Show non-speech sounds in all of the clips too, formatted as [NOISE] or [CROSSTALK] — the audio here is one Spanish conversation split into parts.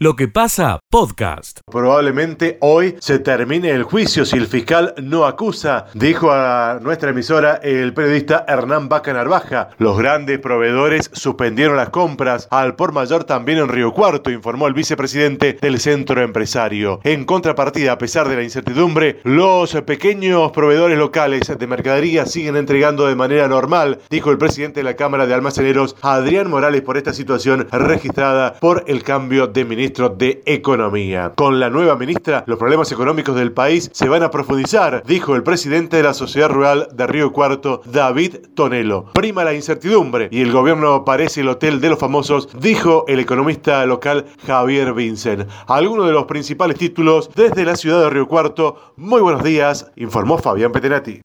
Lo que pasa, podcast. Probablemente hoy se termine el juicio si el fiscal no acusa, dijo a nuestra emisora el periodista Hernán Baca Narvaja. Los grandes proveedores suspendieron las compras al por mayor también en Río Cuarto, informó el vicepresidente del centro empresario. En contrapartida, a pesar de la incertidumbre, los pequeños proveedores locales de mercadería siguen entregando de manera normal, dijo el presidente de la Cámara de Almaceneros, Adrián Morales, por esta situación registrada por el cambio de ministro ministro de Economía. Con la nueva ministra, los problemas económicos del país se van a profundizar, dijo el presidente de la Sociedad Rural de Río Cuarto, David Tonelo. Prima la incertidumbre y el gobierno parece el hotel de los famosos, dijo el economista local Javier Vincent. Algunos de los principales títulos desde la ciudad de Río Cuarto. Muy buenos días, informó Fabián Petenati.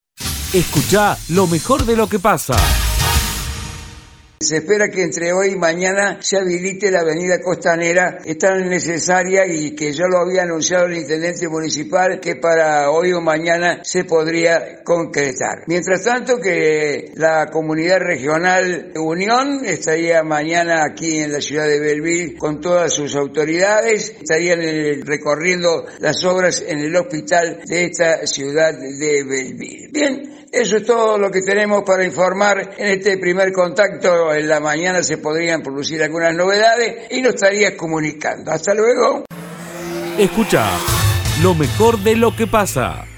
Escucha lo mejor de lo que pasa. Se espera que entre hoy y mañana se habilite la avenida costanera, es tan necesaria y que yo lo había anunciado el intendente municipal que para hoy o mañana se podría concretar. Mientras tanto que la comunidad regional Unión estaría mañana aquí en la ciudad de Belville con todas sus autoridades, estarían recorriendo las obras en el hospital de esta ciudad de Belville. Bien, eso es todo lo que tenemos para informar en este primer contacto en la mañana se podrían producir algunas novedades y nos estarías comunicando. Hasta luego. Escucha lo mejor de lo que pasa.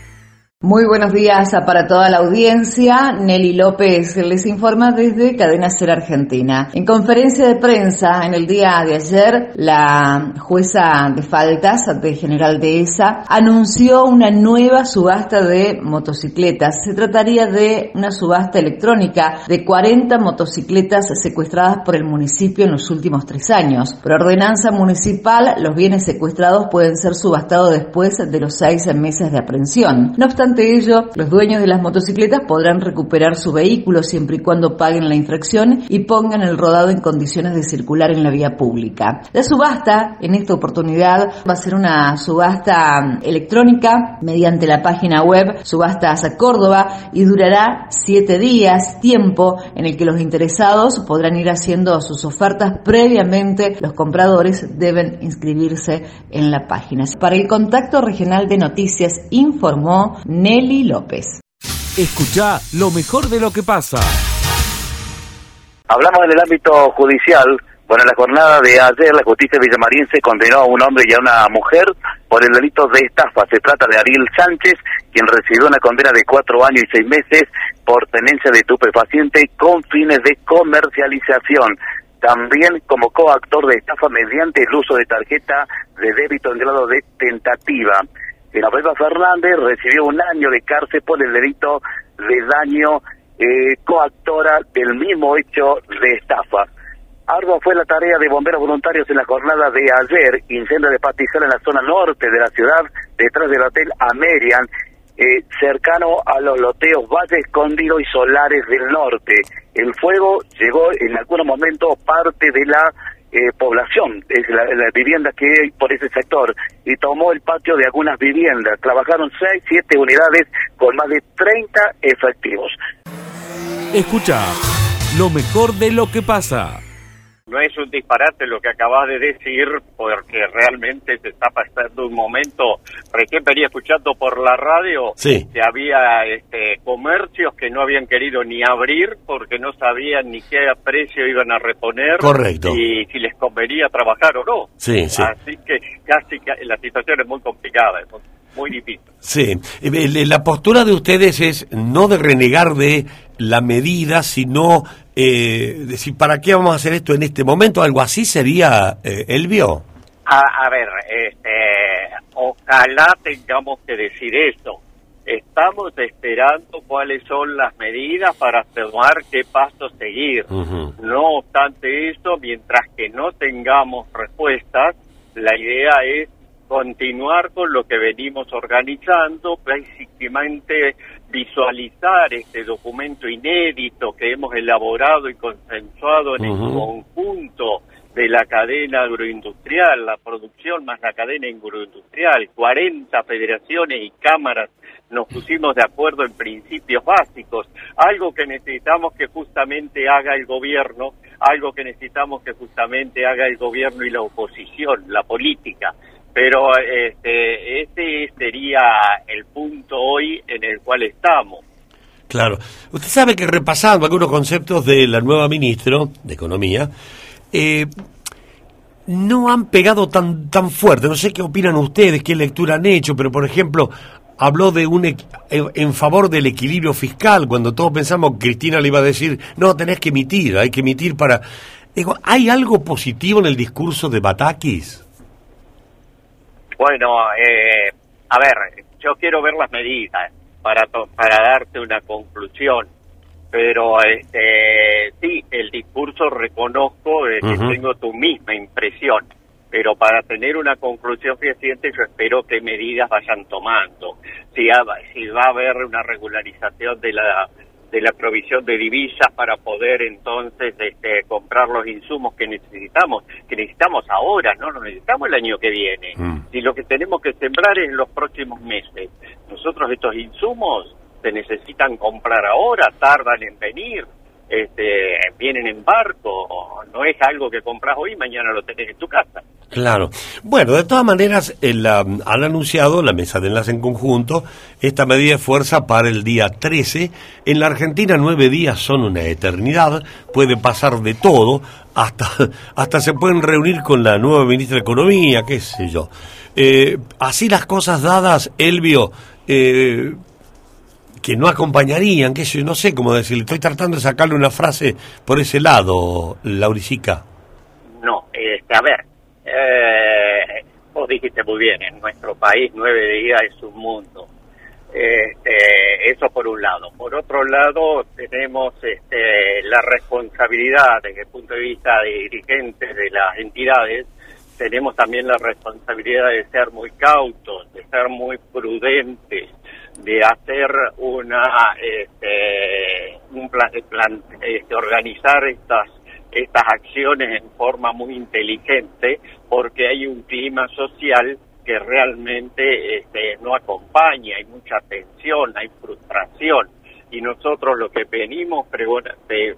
Muy buenos días para toda la audiencia. Nelly López les informa desde Cadena Ser Argentina. En conferencia de prensa en el día de ayer, la jueza de faltas de General Dehesa anunció una nueva subasta de motocicletas. Se trataría de una subasta electrónica de 40 motocicletas secuestradas por el municipio en los últimos tres años. Por ordenanza municipal, los bienes secuestrados pueden ser subastados después de los seis meses de aprehensión. No obstante, ante ello, los dueños de las motocicletas podrán recuperar su vehículo siempre y cuando paguen la infracción y pongan el rodado en condiciones de circular en la vía pública. La subasta, en esta oportunidad, va a ser una subasta electrónica mediante la página web Subastas a Córdoba y durará siete días, tiempo en el que los interesados podrán ir haciendo sus ofertas previamente. Los compradores deben inscribirse en la página. Para el contacto regional de noticias informó Nelly López. Escucha lo mejor de lo que pasa. Hablamos en el ámbito judicial. Bueno, en la jornada de ayer, la justicia villamarinse condenó a un hombre y a una mujer por el delito de estafa. Se trata de Ariel Sánchez, quien recibió una condena de cuatro años y seis meses por tenencia de estupefaciente con fines de comercialización. También como coactor de estafa mediante el uso de tarjeta de débito en grado de tentativa. Genoveva Fernández recibió un año de cárcel por el delito de daño eh, coactora del mismo hecho de estafa. Ardua fue la tarea de bomberos voluntarios en la jornada de ayer, incendio de pastizal en la zona norte de la ciudad, detrás del hotel Amerian, eh, cercano a los loteos Valle Escondido y Solares del Norte. El fuego llegó en algún momento parte de la eh, población, es la, vivienda que hay por ese sector, y tomó el patio de algunas viviendas. Trabajaron 6, 7 unidades con más de 30 efectivos. Escucha lo mejor de lo que pasa no es un disparate lo que acabas de decir, porque realmente se está pasando un momento. Recién venía escuchando por la radio que había este, comercios que no habían querido ni abrir porque no sabían ni qué precio iban a reponer. Correcto. Y si les convenía trabajar o no. Sí, sí. Así que casi la situación es muy complicada. muy difícil. Sí, la postura de ustedes es no de renegar de la medida, sino eh, decir, ¿para qué vamos a hacer esto en este momento? Algo así sería, eh, Elvio. A, ver, este, ojalá tengamos que decir eso. Estamos esperando cuáles son las medidas para tomar qué paso seguir. No obstante eso, mientras que no tengamos respuestas, la idea es continuar con lo que venimos organizando, básicamente visualizar este documento inédito que hemos elaborado y consensuado en el conjunto de la cadena agroindustrial, la producción más la cadena agroindustrial, 40 federaciones y cámaras nos pusimos de acuerdo en principios básicos, algo que necesitamos que justamente haga el gobierno, algo que necesitamos que justamente haga el gobierno y la oposición, la política. Pero este, este sería el punto hoy en el cual estamos. Claro. Usted sabe que repasando algunos conceptos de la nueva ministra de Economía, eh, no han pegado tan, tan fuerte. No sé qué opinan ustedes, qué lectura han hecho, pero por ejemplo, habló de un en favor del equilibrio fiscal, cuando todos pensamos que Cristina le iba a decir, no, tenés que emitir, hay que emitir para... Digo, ¿hay algo positivo en el discurso de Batakis? Bueno, eh, a ver, yo quiero ver las medidas para, para darte una conclusión pero este sí el discurso reconozco que tengo tu misma impresión pero para tener una conclusión fehaciente yo espero que medidas vayan tomando. Si, si va a haber una regularización de la de la provisión de divisas para poder entonces este, comprar los insumos que necesitamos, que necesitamos ahora, no lo necesitamos el año que viene. Mm. Si lo que tenemos que sembrar es en los próximos meses. Nosotros estos insumos se necesitan comprar ahora, tardan en venir, este, vienen en barco, no es algo que compras hoy y mañana lo tenés en tu casa. Claro. Bueno, de todas maneras, el, han anunciado la mesa de enlace en conjunto esta medida de fuerza para el día 13. En la Argentina nueve días son una eternidad, puede pasar de todo, hasta, [LAUGHS] hasta se pueden reunir con la nueva ministra de Economía, qué sé yo. Eh, así las cosas dadas, Elvio, eh, que no acompañarían, que yo no sé cómo decirle, estoy tratando de sacarle una frase por ese lado, Lauricica. No, este, a ver, eh, vos dijiste muy bien, en nuestro país nueve días es un mundo. Este, eso por un lado. Por otro lado, tenemos este, la responsabilidad desde el punto de vista de dirigentes de las entidades, tenemos también la responsabilidad de ser muy cautos, de ser muy prudentes, de hacer una este, un plan, plan este, organizar estas estas acciones en forma muy inteligente porque hay un clima social que realmente este, no acompaña, hay mucha tensión, hay frustración. Y nosotros lo que venimos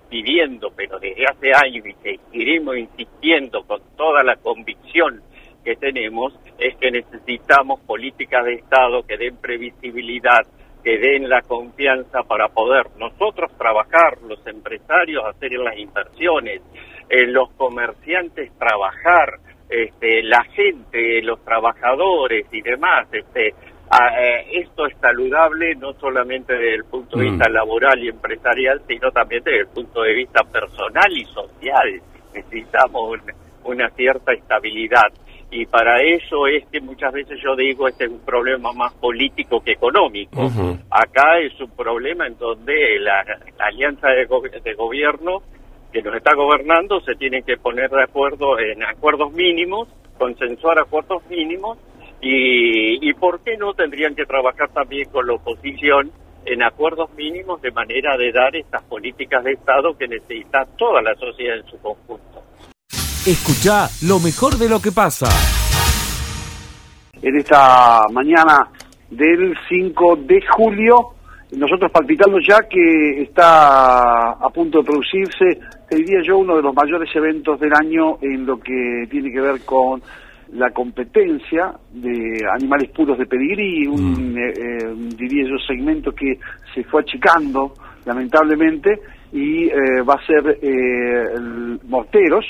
pidiendo, pero desde hace años y que seguimos insistiendo con toda la convicción que tenemos es que necesitamos políticas de Estado que den previsibilidad, que den la confianza para poder nosotros trabajar, los empresarios hacer las inversiones, eh, los comerciantes trabajar, este, la gente, los trabajadores y demás. Este, eh, esto es saludable no solamente desde el punto de vista mm. laboral y empresarial, sino también desde el punto de vista personal y social. Necesitamos una cierta estabilidad y para eso es que muchas veces yo digo este es un problema más político que económico. Acá es un problema en donde la, alianza de, gobierno que nos está gobernando se tiene que poner de acuerdo en acuerdos mínimos, consensuar acuerdos mínimos y, y por qué no tendrían que trabajar también con la oposición en acuerdos mínimos de manera de dar estas políticas de Estado que necesita toda la sociedad en su conjunto. Escucha lo mejor de lo que pasa. En esta mañana del 5 de julio, nosotros palpitando ya que está a punto de producirse, te diría yo, uno de los mayores eventos del año en lo que tiene que ver con la competencia de animales puros de pedigrí, un, mm. eh, eh, diría yo, segmento que se fue achicando, lamentablemente, y eh, va a ser morteros,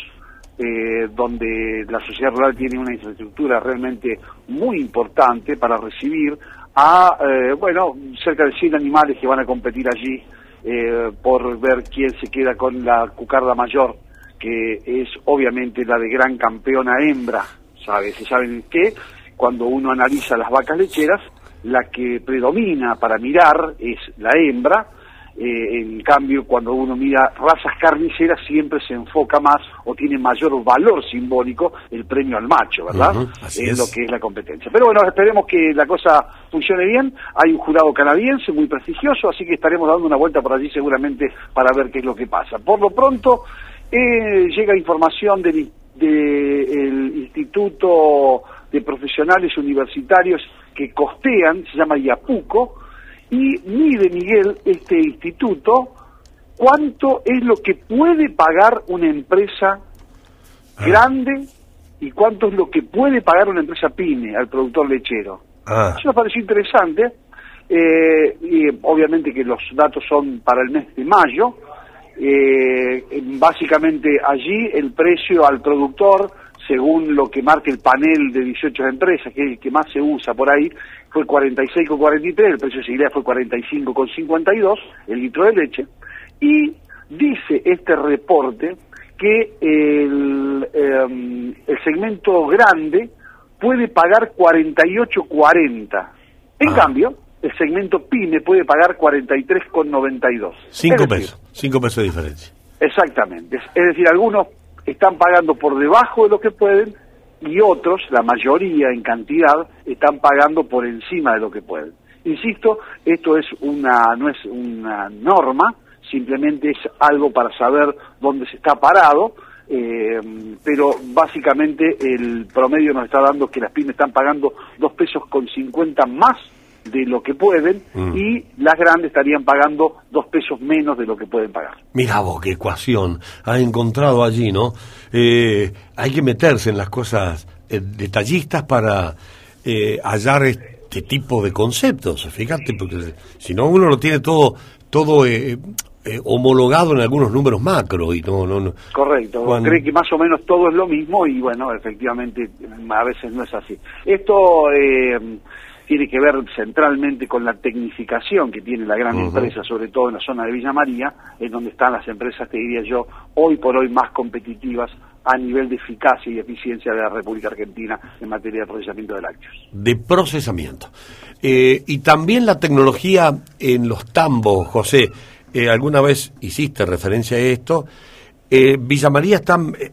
eh, donde la sociedad rural tiene una infraestructura realmente muy importante para recibir a, eh, bueno, cerca de 100 animales que van a competir allí eh, por ver quién se queda con la cucarda mayor, que es obviamente la de gran campeona hembra, ¿sabes? Se saben que cuando uno analiza las vacas lecheras, la que predomina para mirar es la hembra, eh, en cambio, cuando uno mira razas carniceras, siempre se enfoca más o tiene mayor valor simbólico el premio al macho, ¿verdad? es, lo que es la competencia. Pero bueno, esperemos que la cosa funcione bien. Hay un jurado canadiense muy prestigioso, así que estaremos dando una vuelta por allí seguramente para ver qué es lo que pasa. Por lo pronto, eh, llega información del del Instituto de Profesionales Universitarios que costean, se llama IAPUCO, y mide Miguel este instituto cuánto es lo que puede pagar una empresa Ah. grande y cuánto es lo que puede pagar una empresa pyme al productor lechero. Ah, Eso me pareció interesante. eh, y obviamente que los datos son para el mes de mayo. Eh, básicamente allí el precio al productor, según lo que marca el panel de 18 empresas, que es el que más se usa por ahí, fue 46,43, el precio de seguridad fue 45,52 el litro de leche. Y dice este reporte que el, em, el segmento grande puede pagar 48,40. En Ah. cambio, el segmento pyme puede pagar 43,92. 5 Es decir, pesos. 5 pesos de diferencia. Exactamente. Es es decir, algunos están pagando por debajo de lo que pueden y otros, la mayoría en cantidad, están pagando por encima de lo que pueden. Insisto, esto es una no es una norma, simplemente es algo para saber dónde se está parado, eh, pero básicamente el promedio nos está dando que las pymes están pagando dos pesos con 50 más de lo que pueden Mm. y las grandes estarían pagando dos pesos menos de lo que pueden pagar. Mira vos qué ecuación has encontrado allí, ¿no? Eh, hay que meterse en las cosas eh, detallistas para eh, hallar este tipo de conceptos, fíjate, porque si no uno lo tiene todo todo eh, eh, homologado en algunos números macro y no no, no. Correcto, Cuando- cree que más o menos todo es lo mismo y bueno, efectivamente a veces no es así. Esto eh, tiene que ver centralmente con la tecnificación que tiene la gran empresa, sobre todo en la zona de Villa María, en donde están las empresas, te diría yo, hoy por hoy más competitivas a nivel de eficacia y eficiencia de la República Argentina en materia de procesamiento de lácteos. de procesamiento. Eh, y también la tecnología en los tambos, José. Eh, alguna vez hiciste referencia a esto. Eh, Villa María están eh,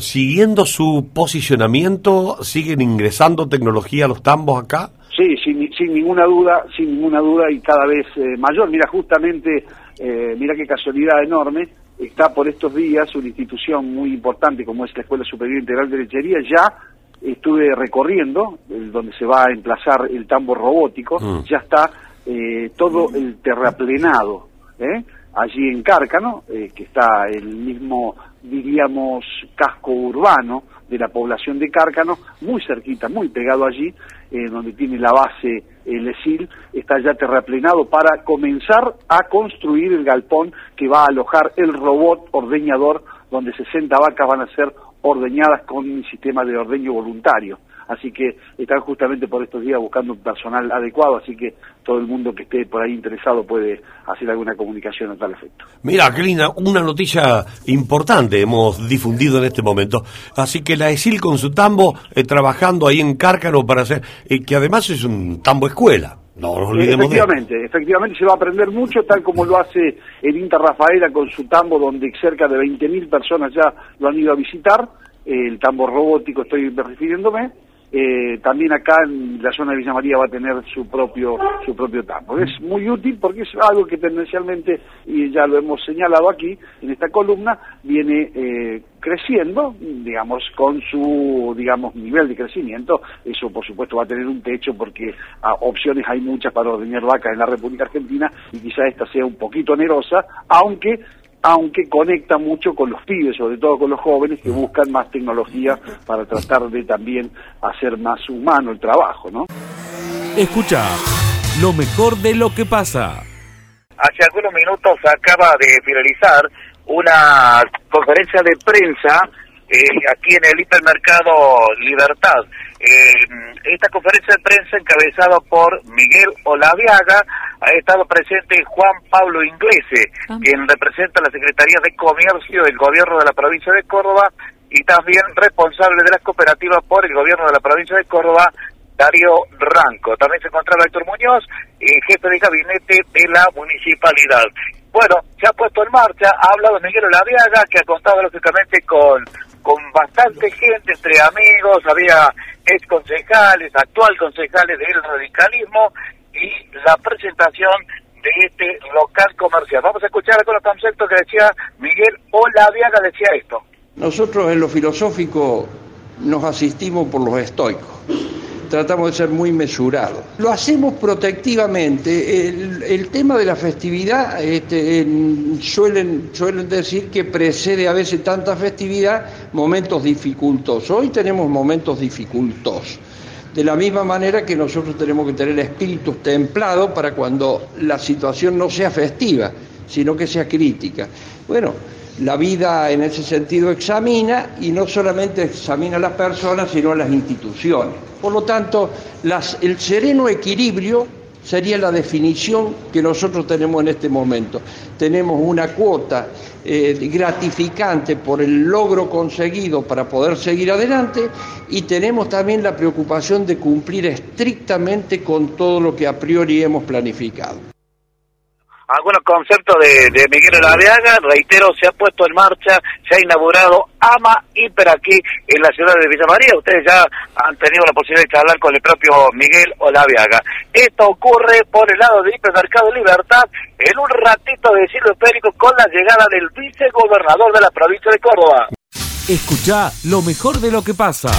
siguiendo su posicionamiento, siguen ingresando tecnología a los tambos acá. Sí, sin, sin ninguna duda, sin ninguna duda y cada vez eh, mayor. Mira, justamente, eh, mira qué casualidad enorme, está por estos días una institución muy importante como es la Escuela Superior Integral de Lechería, ya estuve recorriendo, el- donde se va a emplazar el tambor robótico, Mm. ya está eh, todo el terraplenado, ¿eh? allí en Cárcano, eh, que está el mismo, diríamos, casco urbano de la población de Cárcano, muy cerquita, muy pegado allí, eh, donde tiene la base el ESIL, está ya terraplenado para comenzar a construir el galpón que va a alojar el robot ordeñador, donde 60 vacas van a ser ordeñadas con un sistema de ordeño voluntario. Así que están justamente por estos días buscando personal adecuado, así que todo el mundo que esté por ahí interesado puede hacer alguna comunicación a tal efecto. Mira, qué linda, una noticia importante hemos difundido en este momento. Así que la ESIL con su tambo eh, trabajando ahí en Cárcano para hacer, eh, que además es un tambo escuela. No nos olvidemos de. Efectivamente, efectivamente se va a aprender mucho, tal como lo hace el Inter Rafaela con su tambo, donde cerca de 20.000 personas ya lo han ido a visitar, el tambo robótico estoy refiriéndome, eh, también acá en la zona de Villa María va a tener su propio su propio tambo. Es muy útil porque es algo que tendencialmente, y ya lo hemos señalado aquí en esta columna, viene eh, creciendo, digamos, con su digamos nivel de crecimiento. Eso, por supuesto, va a tener un techo porque ah, opciones hay muchas para ordeñar vacas en la República Argentina y quizá esta sea un poquito onerosa, aunque aunque conecta mucho con los pibes, sobre todo con los jóvenes que buscan más tecnología para tratar de también hacer más humano el trabajo, ¿no? Escucha lo mejor de lo que pasa. hace algunos minutos acaba de finalizar una conferencia de prensa eh, aquí en el hipermercado Libertad. Eh, esta conferencia de prensa encabezada por Miguel Olaviaga ha estado presente Juan Pablo Inglese, quien representa la Secretaría de Comercio del Gobierno de la provincia de Córdoba y también responsable de las cooperativas por el Gobierno de la provincia de Córdoba, Darío Ranco. También se encontraba Héctor Muñoz, eh, jefe de gabinete de la municipalidad. Bueno, se ha puesto en marcha, ha hablado Miguel Olaviaga, que ha contado lógicamente con, con bastante gente, entre amigos, había ex concejales, actual concejales del radicalismo, y la presentación de este local comercial. Vamos a escuchar algunos conceptos que decía Miguel Olaviaga, decía esto. Nosotros en lo filosófico nos asistimos por los estoicos. Tratamos de ser muy mesurados. Lo hacemos protectivamente. El, tema de la festividad, este, en- suelen, suelen decir que precede a veces tanta festividad momentos dificultosos. Hoy tenemos momentos dificultosos. De la misma manera que nosotros tenemos que tener espíritus templados para cuando la situación no sea festiva, sino que sea crítica. Bueno, la vida en ese sentido examina y no solamente examina a las personas, sino a las instituciones. Por lo tanto, el sereno equilibrio sería la definición que nosotros tenemos en este momento. Tenemos una cuota eh, gratificante por el logro conseguido para poder seguir adelante y tenemos también la preocupación de cumplir estrictamente con todo lo que a priori hemos planificado. Algunos conceptos de, Miguel Olaveaga, reitero, se ha puesto en marcha, se ha inaugurado AMA Hiper aquí en la ciudad de Villa María. Ustedes ya han tenido la posibilidad de charlar con el propio Miguel Olaveaga. Esto ocurre por el lado de Hipermercado Libertad en un ratito de Silvio Périco con la llegada del vicegobernador de la provincia de Córdoba. Escucha lo mejor de lo que pasa.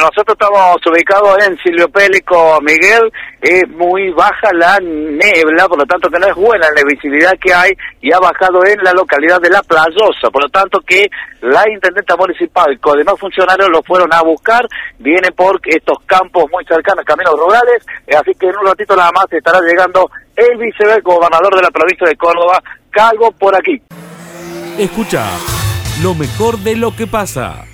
Nosotros estamos ubicados en Silvio Pélico, Miguel, es muy baja la niebla, por lo tanto que no es buena la visibilidad que hay y ha bajado en la localidad de La Playosa, por lo tanto que la intendenta municipal con demás funcionarios lo fueron a buscar, vienen por estos campos muy cercanos, caminos rurales, así que en un ratito nada más estará llegando el vicegobernador de la provincia de Córdoba, Calvo, por aquí. Escucha lo mejor de lo que pasa.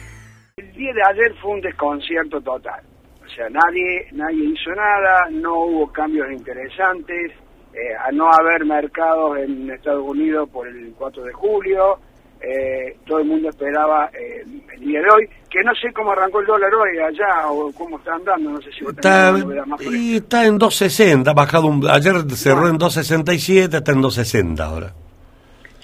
El día de ayer fue un desconcierto total. O sea, nadie, nadie hizo nada, no hubo cambios interesantes, eh, a no haber mercados en Estados Unidos por el 4 de julio, eh, todo el mundo esperaba eh, el día de hoy, que no sé cómo arrancó el dólar hoy allá o cómo está andando, no sé si Está, más y está en 260, ha bajado un, ayer cerró en 267, está en 260 ahora.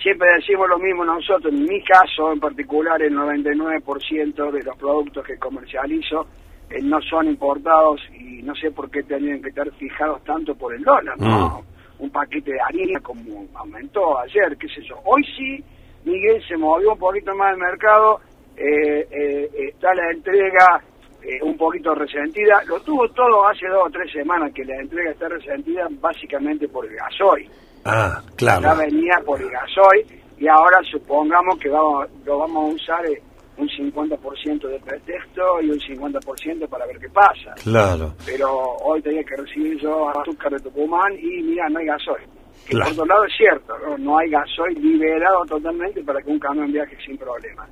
Siempre decimos lo mismo nosotros, en mi caso en particular el 99% de los productos que comercializo eh, no son importados y no sé por qué tenían que estar fijados tanto por el dólar, ¿no? Un paquete de harina como aumentó ayer, qué sé yo. Hoy sí, Miguel se movió un poquito más el mercado, eh, eh, está la entrega eh, un poquito resentida, lo tuvo todo hace dos o tres semanas que la entrega está resentida básicamente por el gasoil Ah, ya claro. venía por el gasoil y ahora supongamos que vamos, lo vamos a usar eh, un 50% de pretexto y un 50% para ver qué pasa. Claro. Pero hoy tenía que recibir yo azúcar de Tucumán y mira, no hay gasoil. Que Claro. por otro lado es cierto, ¿no? no hay gasoil liberado totalmente para que un camión viaje sin problema.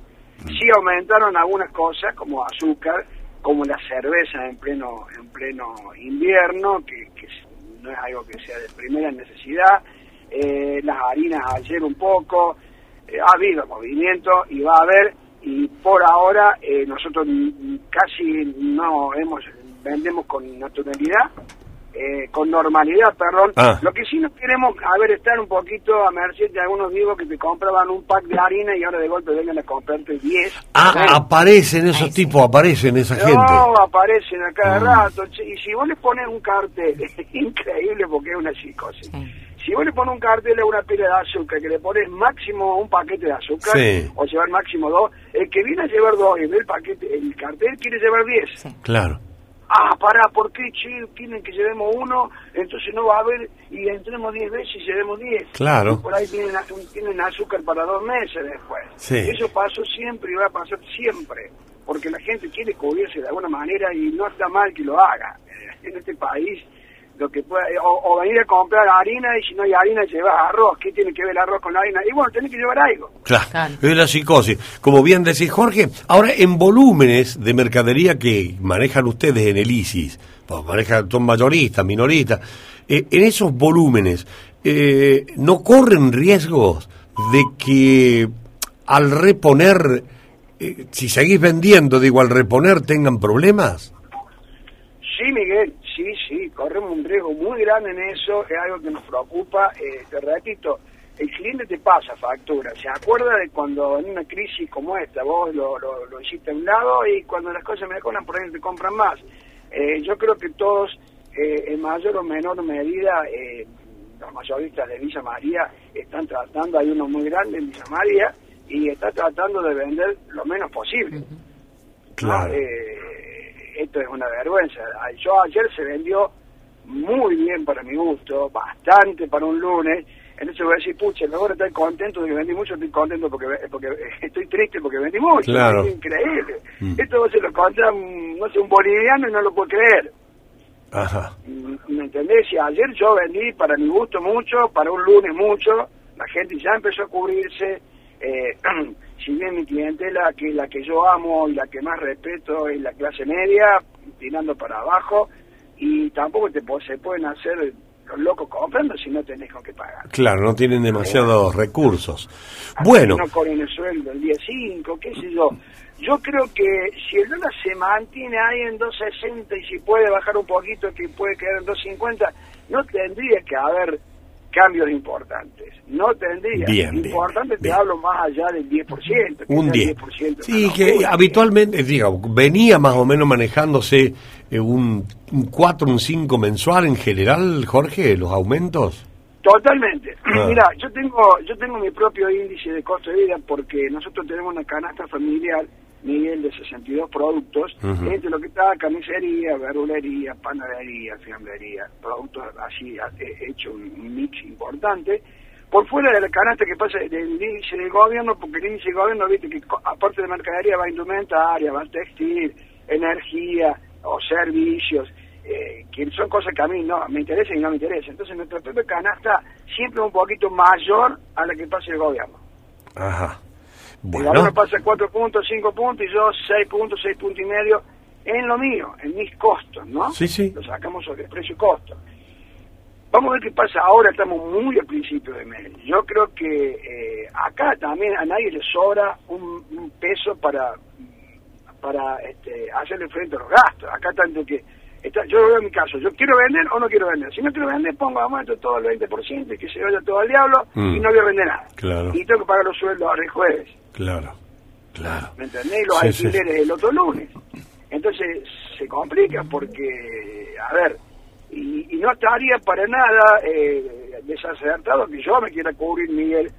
Sí aumentaron algunas cosas como azúcar, como la cerveza en pleno en pleno invierno, que, que no es algo que sea de primera necesidad. Eh, las harinas ayer un poco, eh, ha habido movimiento y va a haber, y por ahora eh, nosotros casi no hemos vendemos con naturalidad, eh, con normalidad, perdón. Ah. Lo que sí nos queremos, a ver, estar un poquito a merced de algunos vivos que te compraban un pack de harina y ahora de golpe vengan a comprarte 10. Ah, aparecen esos tipos, aparecen esa gente. No, aparecen a cada Mm. rato. Y si vos le pones un cartel, [LAUGHS] increíble porque es una psicosis. Si vos le pones un cartel a una pila de azúcar, que le pones máximo un paquete de azúcar, Sí. o llevar máximo dos, el que viene a llevar dos y ve el paquete, el cartel quiere llevar diez. Claro. Ah, pará, ¿por qué, che? Quieren que llevemos uno, entonces no va a haber, y entremos diez veces y llevemos diez. Claro. Y por ahí tienen, tienen azúcar para dos meses después. Sí. Eso pasó siempre y va a pasar siempre, porque la gente quiere cubrirse de alguna manera y no está mal que lo haga. [LAUGHS] En este país, lo que pueda, o, o venir a comprar harina y si no hay harina llevas arroz. ¿Qué tiene que ver el arroz con la harina? Y bueno, tenés que llevar algo. Claro, es la psicosis. Como bien decís, Jorge, ahora en volúmenes de mercadería que manejan ustedes en el ISIS, pues manejan, son mayoristas, minoristas, eh, en esos volúmenes, eh, ¿no corren riesgos de que al reponer, eh, si seguís vendiendo, digo, al reponer tengan problemas? Sí, Miguel, sí, sí, corremos un riesgo muy grande en eso, es algo que nos preocupa. Eh, te repito, el cliente te pasa factura, se acuerda de cuando en una crisis como esta vos lo, lo, lo hiciste a un lado y cuando las cosas mejoran por ahí te compran más. Eh, yo creo que todos, eh, en mayor o menor medida, eh, los mayoristas de Villa María están tratando, hay uno muy grande en Villa María, y está tratando de vender lo menos posible. Claro. Eh, esto es una vergüenza. Yo ayer se vendió muy bien para mi gusto, bastante para un lunes. Entonces voy a decir, pucha, mejor estoy contento de que vendí mucho, estoy contento porque, porque estoy triste porque vendí mucho. Claro. Es increíble. Mm. Esto se lo contra, no sé, un boliviano y no lo puedo creer. Ajá. ¿Me entendés? Y ayer yo vendí para mi gusto mucho, para un lunes mucho, la gente ya empezó a cubrirse. Eh, [CLEARS THROAT] si bien mi clientela, que es la que yo amo y la que más respeto es la clase media, tirando para abajo, y tampoco te se pueden hacer los locos comprando si no tenés con qué pagar. Claro, no tienen demasiados recursos. Bueno, no corren el sueldo el día 5, qué sé yo. Yo creo que si el dólar se mantiene ahí en 2.60 y si puede bajar un poquito, que puede quedar en 2.50, no tendría que haber cambios importantes. No tendría. Bien, bien, Importante te hablo más allá del 10%. que un sea 10. 10% Sí, una que habitualmente, digo, venía más o menos manejándose un, un 4, un 5 mensual en general, Jorge, los aumentos. Totalmente. [CLEARS THROAT] Ah. Mira, yo tengo yo tengo mi propio índice de costo de vida porque nosotros tenemos una canasta familiar, Miguel, de 62 productos, Ujú. entre lo que está camisería, verdulería, panadería, fiambrería, productos así, he hecho un, mix importante. Por fuera de la canasta que pasa del índice del gobierno, porque el índice del gobierno, viste que aparte de mercadería va indumentaria, va textil, energía o servicios, eh, que son cosas que a mí no me interesan y no me interesan. Entonces nuestra propia canasta siempre es un poquito mayor a la que pasa el gobierno. Ajá. El Bueno, gobierno pasa 4 puntos, 5 puntos y yo 6 puntos, 6 puntos y medio en lo mío, en mis costos, ¿no? Sí, sí. Lo sacamos sobre precio y costo. Vamos a ver qué pasa ahora, estamos muy al principio de mes. Yo creo que eh, acá también a nadie le sobra un, un peso para para este, hacerle frente a los gastos. Acá tanto que, está, yo veo mi caso, yo quiero vender o no quiero vender. Si no quiero vender, pongo aumento todo el 20% y que se vaya todo al diablo Mm. y no voy a vender nada. Claro. Y tengo que pagar los sueldos ahora el jueves. claro, claro. ¿me entendés? Y los Sí, sí. alquileres el otro lunes. Entonces se complica porque, a ver, y, y no estaría para nada eh, desacertado que yo me quiera cubrir, Miguel,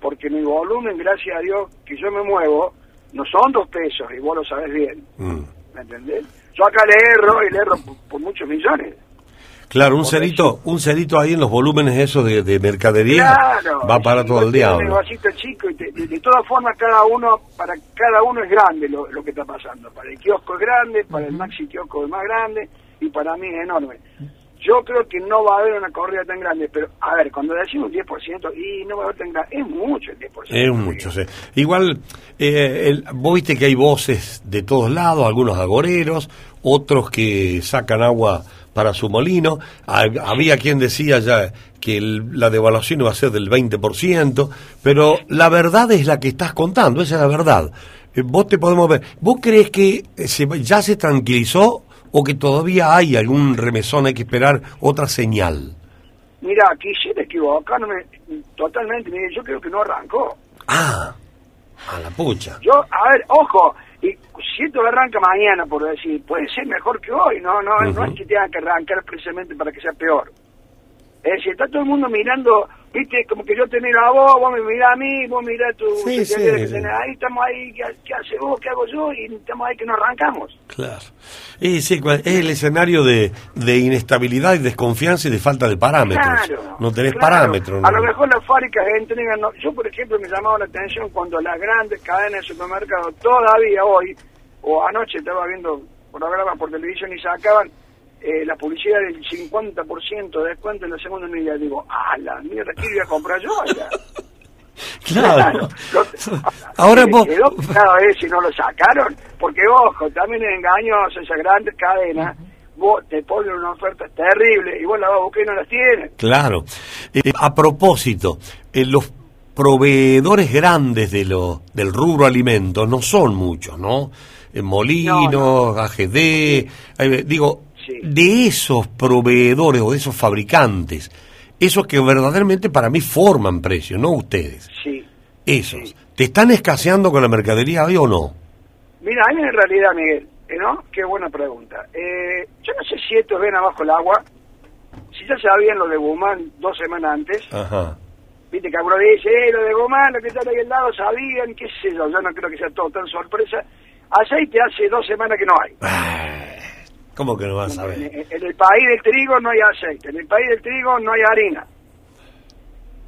porque mi volumen, gracias a Dios, que yo me muevo, no son dos pesos, y vos lo sabes bien, Mm. ¿me entendés? Yo acá le erro y le erro por, por muchos millones. Claro, un cerito, un cerito ahí en los volúmenes esos de, de mercadería Claro, va para todo el negocito chico y te- de, de todas formas cada uno, para cada uno es grande lo, lo que está pasando. Para el kiosco es grande, para el maxi kiosco es más grande y para mí es enorme. Yo creo que no va a haber una corrida tan grande, pero a ver, cuando decimos 10% y no va a haber tan grande, es mucho el 10%. Es mucho, sí. Igual, eh, el- vos viste que hay voces de todos lados, algunos agoreros, otros que sacan agua para su molino. Ha- Había quien decía ya que el- la devaluación iba a ser del 20%, pero la verdad es la que estás contando, esa es la verdad. Eh, vos te podemos ver. ¿Vos crees que se, ya se tranquilizó o que todavía hay algún remesón, hay que esperar otra señal? Mira, quisiera equivocarme totalmente, Miguel, yo creo que no arrancó. Ah, a la pucha. Yo, a ver, ojo, y si esto arranca mañana, por decir, puede ser mejor que hoy, no, no, no es que tenga que arrancar precisamente para que sea peor. Es decir, está todo el mundo mirando, viste, como que yo te miro a vos, vos me mirás a mí, vos mirás a tu Sí, sí, que sí. tenés ahí, estamos ahí, ¿qué, qué hace vos, qué hago yo? Y estamos ahí que no arrancamos. Claro. Y sí, es el escenario de, de inestabilidad y desconfianza y de falta de parámetros. Claro, no tenés claro. parámetros. A ¿no? lo mejor las fábricas entregan, no- yo por ejemplo me llamaba la atención cuando las grandes cadenas de supermercados todavía hoy, o anoche estaba viendo programas por televisión y sacaban eh, la publicidad del 50% de descuento en la segunda unidad. Digo, ah, la mierda, ¿qué voy a comprar yo allá? [LAUGHS] Claro. Ahora vos- quedó picado ese si no lo sacaron, porque ojo, también es engañoso esas grandes cadenas, vos te ponen una oferta terrible y vos la vas a buscar y no las tienes. Claro. Eh, a propósito, eh, los proveedores grandes de lo, del rubro alimentos no son muchos, ¿no? Eh, Molinos, AGD, eh, de esos proveedores o de esos fabricantes, esos que verdaderamente para mí forman precios, no ustedes. Sí. Esos. ¿Te están escaseando con la mercadería hoy o no? Mira, mí en realidad, Miguel, eh, ¿no? Qué buena pregunta. Eh, yo no sé si estos ven abajo el agua, si ya sabían lo de Guzmán dos semanas antes, Ajá. viste que algunos dicen, eh, lo de Gomán, lo que está ahí al lado, sabían, qué sé yo, yo no creo que sea todo tan sorpresa. Aceite hace dos semanas que no hay. ¿Cómo que no vas a ver? En, en el país del trigo no hay aceite, en el país del trigo no hay harina.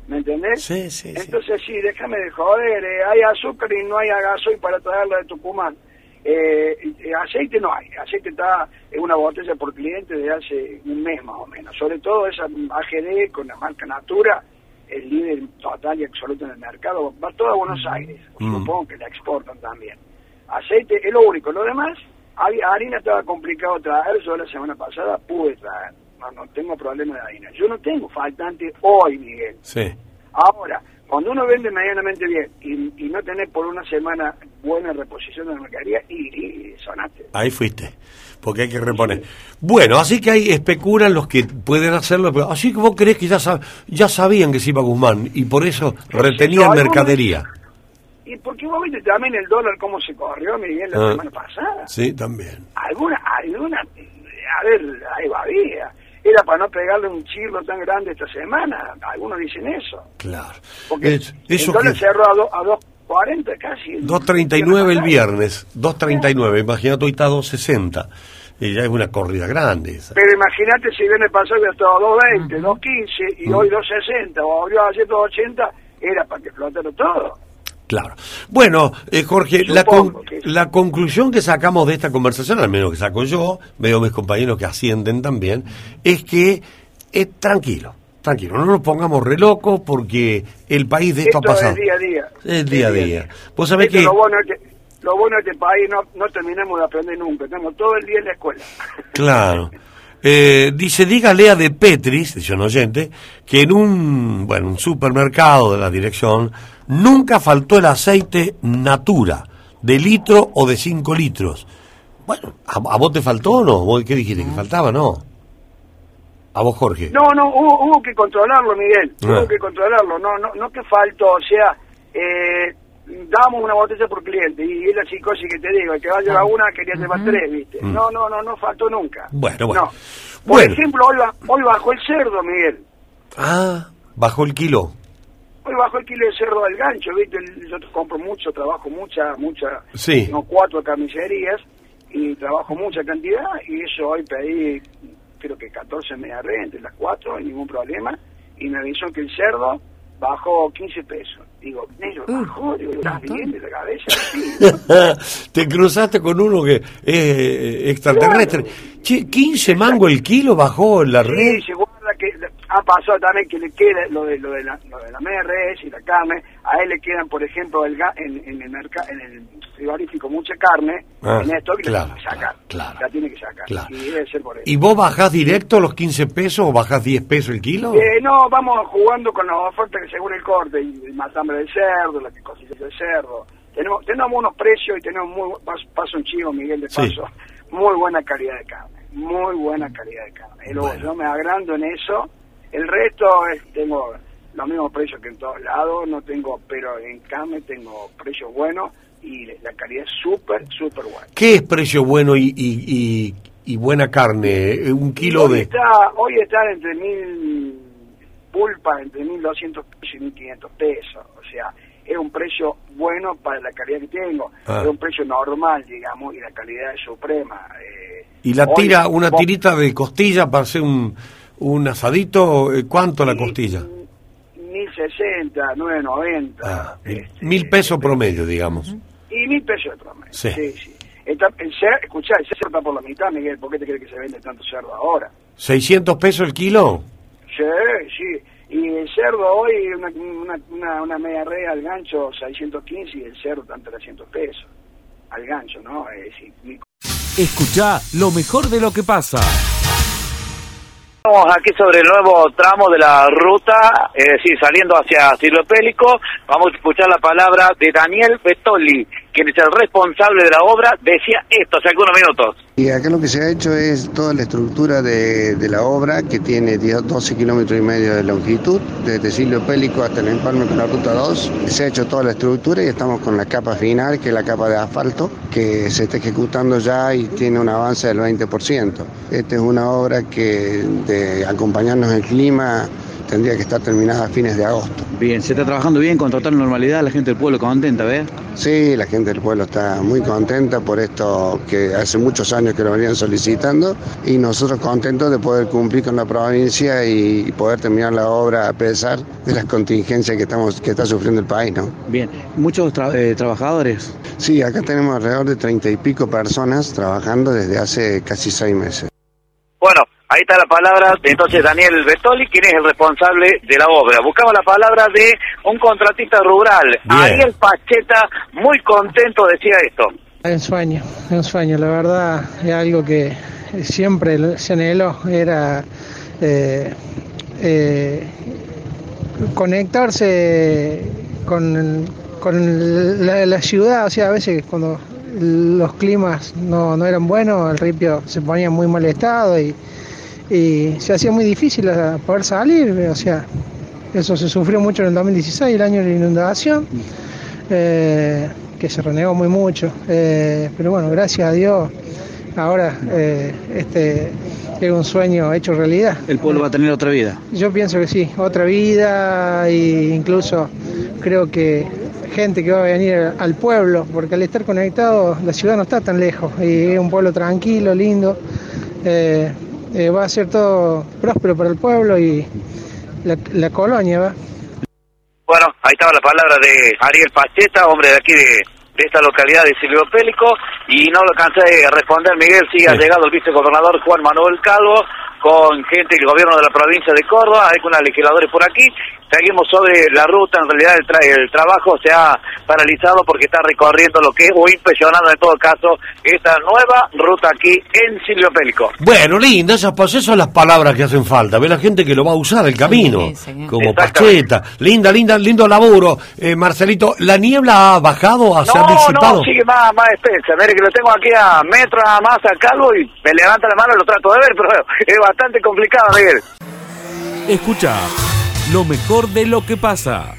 ¿Me entendés? Sí, sí, sí. Entonces sí, déjame de joder, eh, hay azúcar y no hay gasoil para traerlo de Tucumán. Eh, eh, aceite no hay, aceite está en una botella por cliente desde hace un mes más o menos. Sobre todo esa AGD con la marca Natura, el líder total y absoluto en el mercado, va todo a Buenos Aires, Mm. supongo que la exportan también. Aceite es lo único, lo demás, harina estaba complicado traer, yo la semana pasada pude traer, no, no tengo problema de harina. Yo no tengo faltante hoy, Miguel. Sí. Ahora, cuando uno vende medianamente bien y, y no tenés por una semana buena reposición de la mercadería, y, y sonaste. Ahí fuiste, porque hay que reponer. Bueno, así que ahí especulan los que pueden hacerlo, pero así que vos creés que ya, sab- ya sabían que se iba Guzmán y por eso retenían algunos- mercadería. Y porque vos viste también el dólar cómo se corrió, Miguel, la Ah. semana pasada. Sí, también. Alguna, alguna, a ver, ahí va había. Era para no pegarle un chirlo tan grande esta semana. Algunos dicen eso. Claro. Porque Es- eso el dólar que- cerró a, do- a 2.40 casi. 2.39 el viernes, 2.39, imagínate hoy está 2.60. Y ya es una corrida grande esa. Pero imagínate si viene pasado estado 2.20, 2.15 y hoy 2.60 o abrió ayer 2.80, era para que explotara todo. Claro. Bueno, eh, Jorge, la, Supongo con- que- la conclusión que sacamos de esta conversación, al menos que saco yo, veo mis compañeros que ascienden también, es que es tranquilo, tranquilo, no nos pongamos re locos porque el país de esto, Esto ha pasado. es día a día. Es día a día. Vos sabés Esto que... Lo bueno, es que, lo bueno de este país no, no terminamos de aprender nunca, estamos todo el día en la escuela. [LAUGHS] Claro. Eh, dice, dígale a De Petris, dice un oyente, que en un, bueno, un supermercado de la dirección nunca faltó el aceite Natura, de litro o de 5 litros. Bueno, ¿a, a vos te faltó o no? ¿Vos qué dijiste? ¿Que faltaba? No. A vos, Jorge. No, no, hubo, hubo que controlarlo, Miguel. Ah. Hubo que controlarlo. No, no, no que faltó, o sea, eh, damos una botella por cliente y es la psicosis que te digo, el que va a llevar una quería llevar tres, ¿viste? Mm. No, no, no, no faltó nunca. Bueno, bueno. No. Por Bueno. ejemplo, hoy, hoy bajó el cerdo, Miguel. Ah, bajó el kilo. Hoy bajó el kilo de cerdo del gancho, ¿viste? Yo compro mucho, trabajo mucha, mucha, Sí. no cuatro carnicerías y trabajo mucha cantidad y eso hoy pedí, creo que 14 media red entre las cuatro, ningún problema, y me avisó que el cerdo bajó 15 pesos. Digo, negro, bajó, digo, ¿estás bien de la cabeza? Sí. [LAUGHS] Te cruzaste con uno que es eh, extraterrestre. Che, 15 mango el kilo bajó la red. Sí, ha pasado también que le queda lo de lo de la, lo de la res y la carne, a él le quedan, por ejemplo, el en, en el mercado, en el frigorífico mucha carne, Ah, en esto que claro, la tiene que sacar, claro, la tiene que sacar, claro. y debe ser por eso. ¿Y vos bajás directo los 15 pesos o bajás 10 pesos el kilo? Eh, no, vamos jugando con las ofertas que según el corte, y el matambre del cerdo, la que cosilla del cerdo. Tenemos, tenemos unos precios y tenemos muy, paso, paso un chivo, Miguel, de Sí. paso, muy buena calidad de carne, muy buena calidad de carne. Y luego Bueno. yo me agrando en eso, el resto es, tengo los mismos precios que en todos lados, no tengo, pero en carne tengo precios buenos y la calidad es súper, súper buena. ¿Qué es precio bueno y, y, y- y buena carne? Eh, Un kilo hoy de... Está, hoy está entre mil pulpa, entre 1.200 pesos y 1.500 pesos. O sea, es un precio bueno para la calidad que tengo. Ah. Es un precio normal, digamos, y la calidad es suprema. Eh, Y la hoy, tira, una vos- tirita de costilla para hacer un, un asadito, eh, ¿cuánto la costilla? 1.060, 9.90. Ah, mil, este, mil pesos promedio, digamos. Y mil pesos de promedio. Sí. Sí, sí. Está, el cer- escuchá, el cerdo está por la mitad, Miguel. ¿Por qué te crees que se vende tanto cerdo ahora? ¿600 pesos el kilo? Sí, sí. Y el cerdo hoy, una, una, una, una media red al gancho 615 y el cerdo están 300 pesos. Al gancho, ¿no? Es decir, mi- Escucha lo mejor de lo que pasa. Estamos aquí sobre el nuevo tramo de la ruta, es decir, saliendo hacia Silopélico. Vamos a escuchar la palabra de Daniel Betoli, quien es el responsable de la obra. Decía esto hace algunos minutos. Y acá lo que se ha hecho es toda la estructura de, de la obra, que tiene 10 12 kilómetros y medio de longitud, desde Silvio Pélico hasta el empalme con la ruta 2. Se ha hecho toda la estructura y estamos con la capa final, que es la capa de asfalto, que se está ejecutando ya y tiene un avance del 20%. Esta es una obra que, de acompañarnos el clima, tendría que estar terminada a fines de agosto. Bien, se está trabajando bien con total normalidad, la gente del pueblo contenta, ¿ves? Sí, la gente del pueblo está muy contenta por esto que hace muchos años que lo venían solicitando y nosotros contentos de poder cumplir con la provincia y poder terminar la obra a pesar de las contingencias que estamos que está sufriendo el país, ¿no? Bien, muchos eh, trabajadores. Sí, acá tenemos alrededor de treinta y pico personas trabajando desde hace casi seis meses. Bueno, ahí está la palabra de entonces Daniel Bertoli, quien es el responsable de la obra. Buscamos la palabra de un contratista rural, Ariel Pacheta, muy contento decía esto. Es un sueño, es un sueño, la verdad es algo que siempre se anheló, era eh, eh, conectarse con, con la, ciudad, o sea, a veces cuando los climas no, no eran buenos, el ripio se ponía en muy mal estado y, y se hacía muy difícil poder salir, o sea, eso se sufrió mucho en el 2016, el año de la inundación, eh, que se renegó muy mucho, eh, pero bueno, gracias a Dios, ahora eh, este es un sueño hecho realidad. ¿El pueblo va a tener otra vida? Yo pienso que sí, otra vida e incluso creo que gente que va a venir al pueblo, porque al estar conectado la ciudad no está tan lejos y es un pueblo tranquilo, lindo. Eh, eh, va a ser todo próspero para el pueblo y la, colonia va. Bueno, ahí estaba la palabra de Ariel Pacheta, hombre de aquí de, esta localidad de Silvio Pélico, y no lo cansé de responder, Miguel, sí, ha llegado el vicegobernador Juan Manuel Calvo, con gente del gobierno de la provincia de Córdoba, hay unos legisladores por aquí, seguimos sobre la ruta, en realidad el, trabajo se ha paralizado porque está recorriendo lo que es, o impresionando en todo caso, esta nueva ruta aquí en Silvio Pélico. Bueno, lindo, esas, pues son las palabras que hacen falta, ve la gente que lo va a usar el camino, como Pacheta, linda, linda, lindo laburo. Eh, Marcelito, ¿la niebla ha bajado a ser disipado? No, sigue más, más espesa, mire que lo tengo aquí a metros más a calvo y me levanta la mano y lo trato de ver, [LAUGHS] pero es bastante complicado, Miguel. Escucha lo mejor de lo que pasa.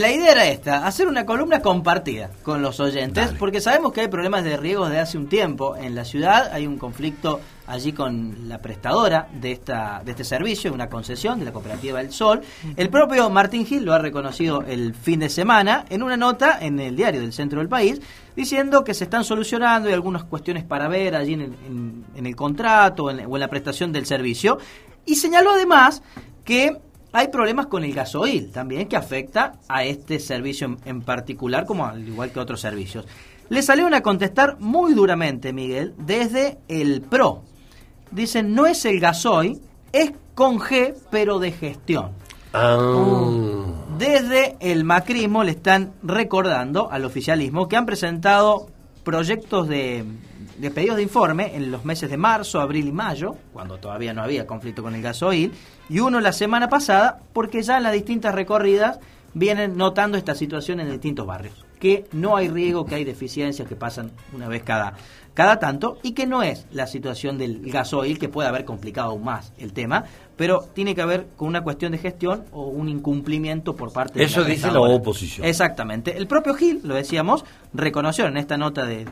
La idea era esta, hacer una columna compartida con los oyentes, porque sabemos que hay problemas de riego desde hace un tiempo en la ciudad, hay un conflicto allí con la prestadora de esta de este servicio, una concesión de la cooperativa El Sol. El propio Martín Gil lo ha reconocido el fin de semana en una nota en el diario del centro del país, diciendo que se están solucionando y algunas cuestiones para ver allí en el, contrato o en la prestación del servicio. Y señaló además que hay problemas con el gasoil también que afecta a este servicio en, particular, como al igual que otros servicios. Le salieron a contestar muy duramente, Miguel, desde el PRO. Dicen, no es el gasoil, es con G, pero de gestión. Ah. Desde el macrismo le están recordando al oficialismo que han presentado proyectos de, de pedidos de informe en los meses de marzo, abril y mayo, cuando todavía no había conflicto con el gasoil, y uno la semana pasada, porque ya en las distintas recorridas vienen notando esta situación en distintos barrios, que no hay riego, que hay deficiencias que pasan una vez cada, cada tanto, y que no es la situación del gasoil, que puede haber complicado aún más el tema, pero tiene que ver con una cuestión de gestión o un incumplimiento por parte de Eso dice la oposición. Exactamente. El propio Gil, lo decíamos, reconoció en esta nota del